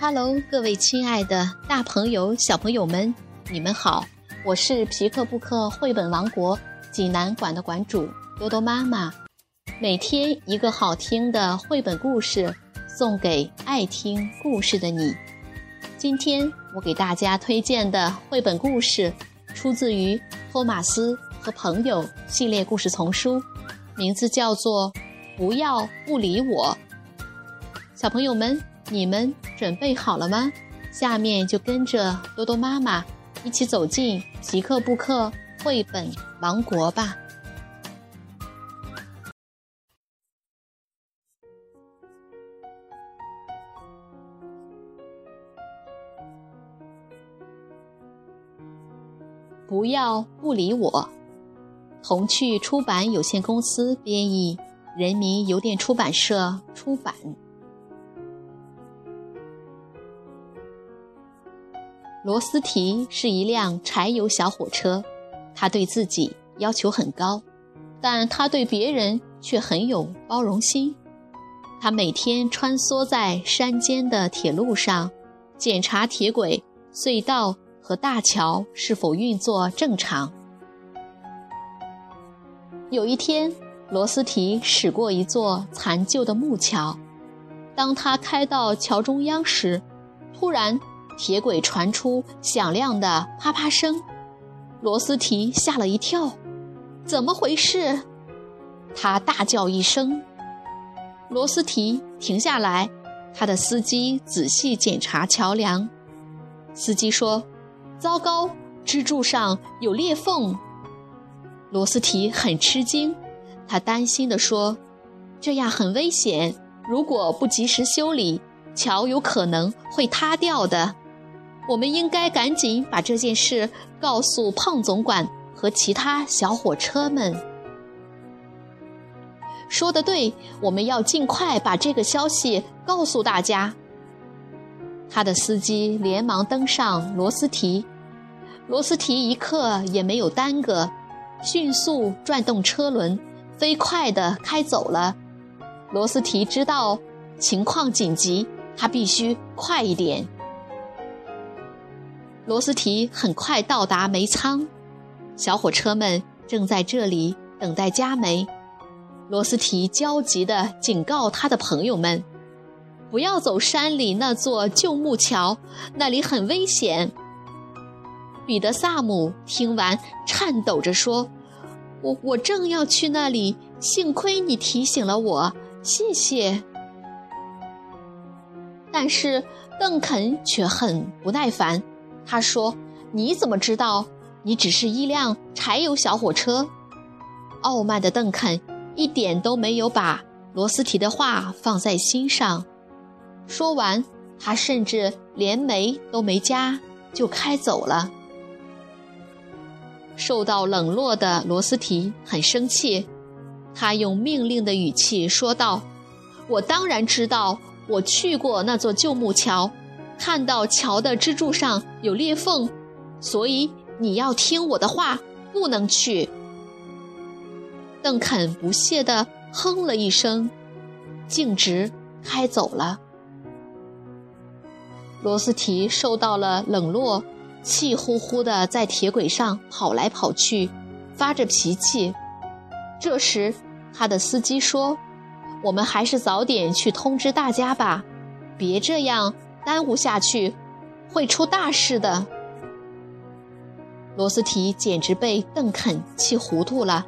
Hello，各位亲爱的大朋友、小朋友们，你们好！我是皮克布克绘本王国济南馆的馆主多多妈妈。每天一个好听的绘本故事，送给爱听故事的你。今天我给大家推荐的绘本故事，出自于《托马斯和朋友》系列故事丛书，名字叫做《不要不理我》。小朋友们。你们准备好了吗？下面就跟着多多妈妈一起走进皮克布克绘本王国吧。不要不理我。童趣出版有限公司编译，人民邮电出版社出版。罗斯提是一辆柴油小火车，他对自己要求很高，但他对别人却很有包容心。他每天穿梭在山间的铁路上，检查铁轨、隧道和大桥是否运作正常。有一天，罗斯提驶过一座残旧的木桥，当他开到桥中央时，突然。铁轨传出响亮的啪啪声，罗斯提吓了一跳，怎么回事？他大叫一声。罗斯提停下来，他的司机仔细检查桥梁。司机说：“糟糕，支柱上有裂缝。”罗斯提很吃惊，他担心地说：“这样很危险，如果不及时修理，桥有可能会塌掉的。”我们应该赶紧把这件事告诉胖总管和其他小火车们。说的对，我们要尽快把这个消息告诉大家。他的司机连忙登上罗斯提，罗斯提一刻也没有耽搁，迅速转动车轮，飞快地开走了。罗斯提知道情况紧急，他必须快一点。罗斯提很快到达煤仓，小火车们正在这里等待加煤。罗斯提焦急地警告他的朋友们：“不要走山里那座旧木桥，那里很危险。”彼得萨姆听完，颤抖着说：“我我正要去那里，幸亏你提醒了我，谢谢。”但是邓肯却很不耐烦。他说：“你怎么知道？你只是一辆柴油小火车。”傲慢的邓肯一点都没有把罗斯提的话放在心上。说完，他甚至连煤都没加就开走了。受到冷落的罗斯提很生气，他用命令的语气说道：“我当然知道，我去过那座旧木桥。”看到桥的支柱上有裂缝，所以你要听我的话，不能去。邓肯不屑地哼了一声，径直开走了。罗斯提受到了冷落，气呼呼地在铁轨上跑来跑去，发着脾气。这时，他的司机说：“我们还是早点去通知大家吧，别这样。”耽误下去，会出大事的。罗斯提简直被邓肯气糊涂了，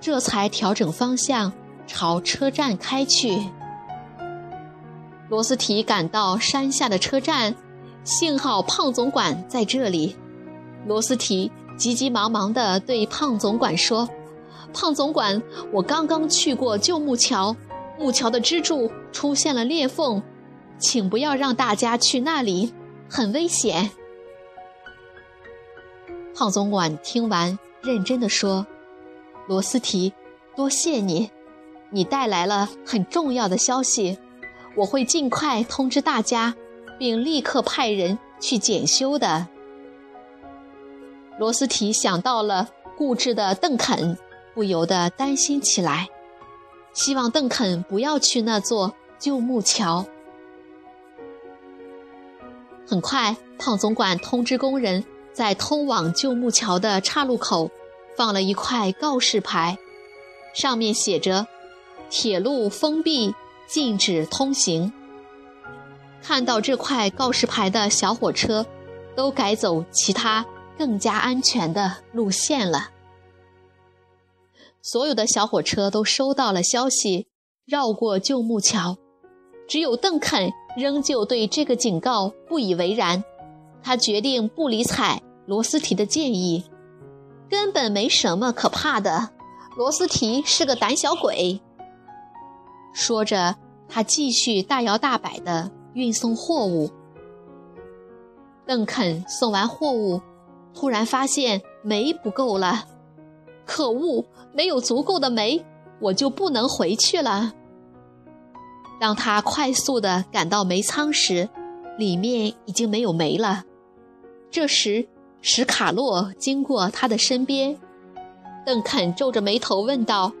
这才调整方向朝车站开去。罗斯提赶到山下的车站，幸好胖总管在这里。罗斯提急急忙忙地对胖总管说：“胖总管，我刚刚去过旧木桥，木桥的支柱出现了裂缝。”请不要让大家去那里，很危险。胖总管听完，认真的说：“罗斯提，多谢你，你带来了很重要的消息，我会尽快通知大家，并立刻派人去检修的。”罗斯提想到了固执的邓肯，不由得担心起来，希望邓肯不要去那座旧木桥。很快，胖总管通知工人，在通往旧木桥的岔路口放了一块告示牌，上面写着：“铁路封闭，禁止通行。”看到这块告示牌的小火车，都改走其他更加安全的路线了。所有的小火车都收到了消息，绕过旧木桥。只有邓肯仍旧对这个警告不以为然，他决定不理睬罗斯提的建议，根本没什么可怕的。罗斯提是个胆小鬼。说着，他继续大摇大摆地运送货物。邓肯送完货物，突然发现煤不够了，可恶！没有足够的煤，我就不能回去了。当他快速地赶到煤仓时，里面已经没有煤了。这时，史卡洛经过他的身边，邓肯皱着眉头问道：“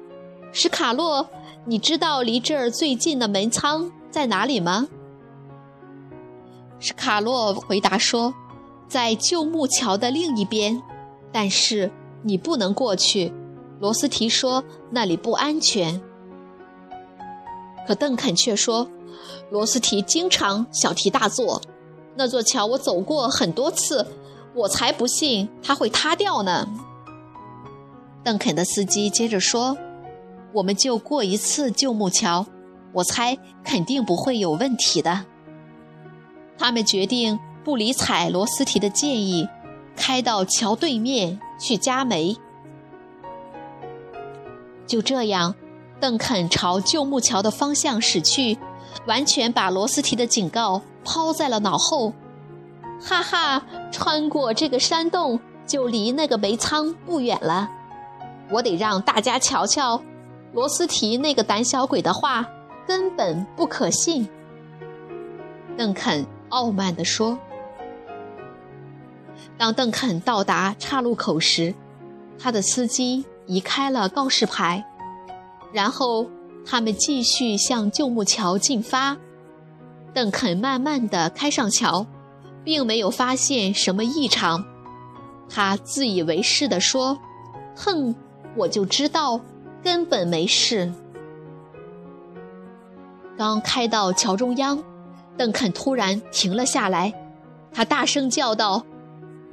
史卡洛，你知道离这儿最近的煤仓在哪里吗？”史卡洛回答说：“在旧木桥的另一边，但是你不能过去。”罗斯提说：“那里不安全。”可邓肯却说：“罗斯提经常小题大做，那座桥我走过很多次，我才不信它会塌掉呢。”邓肯的司机接着说：“我们就过一次旧木桥，我猜肯定不会有问题的。”他们决定不理睬罗斯提的建议，开到桥对面去加煤。就这样，邓肯朝旧木桥的方向驶去，完全把罗斯提的警告抛在了脑后。哈哈，穿过这个山洞就离那个煤仓不远了。我得让大家瞧瞧，罗斯提那个胆小鬼的话根本不可信。邓肯傲慢地说。当邓肯到达岔路口时，他的司机。移开了告示牌，然后他们继续向旧木桥进发。邓肯慢慢地开上桥，并没有发现什么异常。他自以为是地说：“哼，我就知道，根本没事。”刚开到桥中央，邓肯突然停了下来，他大声叫道：“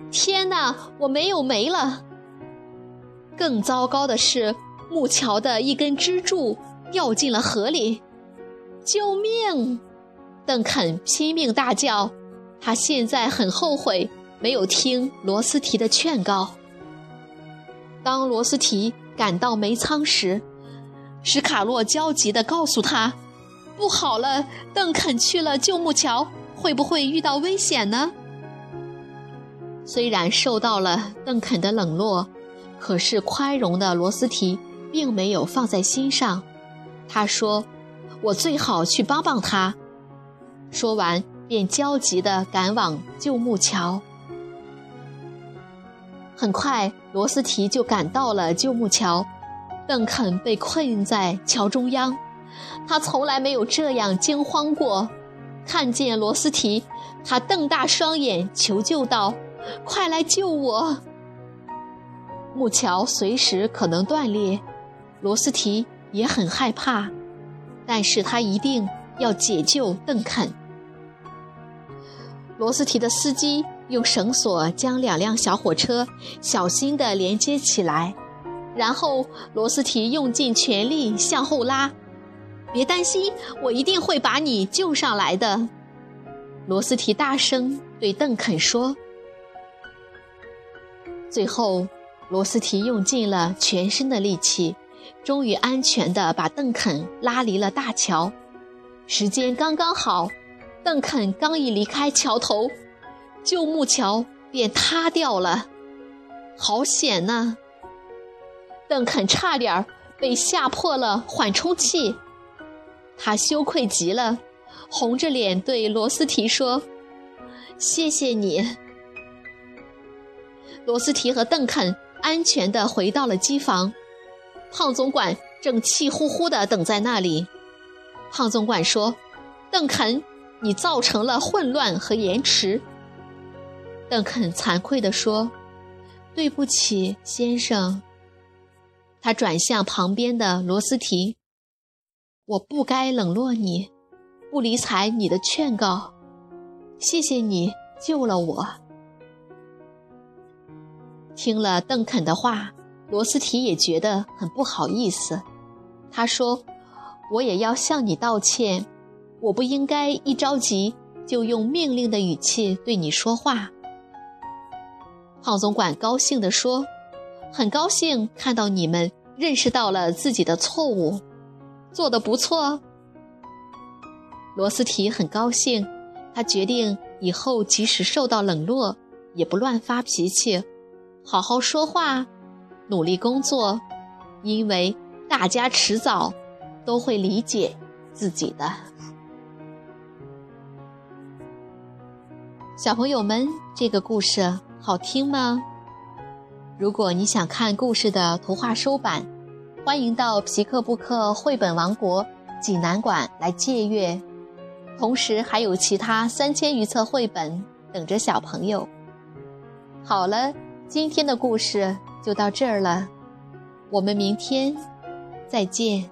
天哪，我没有煤了！”更糟糕的是，木桥的一根支柱掉进了河里！救命！邓肯拼命大叫，他现在很后悔没有听罗斯提的劝告。当罗斯提赶到煤仓时，史卡洛焦急地告诉他：“不好了，邓肯去了旧木桥，会不会遇到危险呢？”虽然受到了邓肯的冷落。可是宽容的罗斯提并没有放在心上，他说：“我最好去帮帮他。”说完，便焦急地赶往旧木桥。很快，罗斯提就赶到了旧木桥。邓肯被困在桥中央，他从来没有这样惊慌过。看见罗斯提，他瞪大双眼求救道：“快来救我！”木桥随时可能断裂，罗斯提也很害怕，但是他一定要解救邓肯。罗斯提的司机用绳索将两辆小火车小心地连接起来，然后罗斯提用尽全力向后拉。别担心，我一定会把你救上来的。罗斯提大声对邓肯说。最后。罗斯提用尽了全身的力气，终于安全地把邓肯拉离了大桥。时间刚刚好，邓肯刚一离开桥头，旧木桥便塌掉了。好险呐！邓肯差点被吓破了缓冲器，他羞愧极了，红着脸对罗斯提说：“谢谢你。”罗斯提和邓肯。安全地回到了机房，胖总管正气呼呼地等在那里。胖总管说：“邓肯，你造成了混乱和延迟。”邓肯惭愧地说：“对不起，先生。”他转向旁边的罗斯提：“我不该冷落你，不理睬你的劝告。谢谢你救了我。”听了邓肯的话，罗斯提也觉得很不好意思。他说：“我也要向你道歉，我不应该一着急就用命令的语气对你说话。”胖总管高兴地说：“很高兴看到你们认识到了自己的错误，做得不错。”罗斯提很高兴，他决定以后即使受到冷落，也不乱发脾气，好好说话，努力工作，因为大家迟早都会理解自己的。小朋友们，这个故事。好听吗？如果你想看故事的图画书版，欢迎到皮克布克绘本王国济南馆来借阅。同时还有其他三千余册绘本等着小朋友。好了，今天的故事就到这儿了，我们明天再见。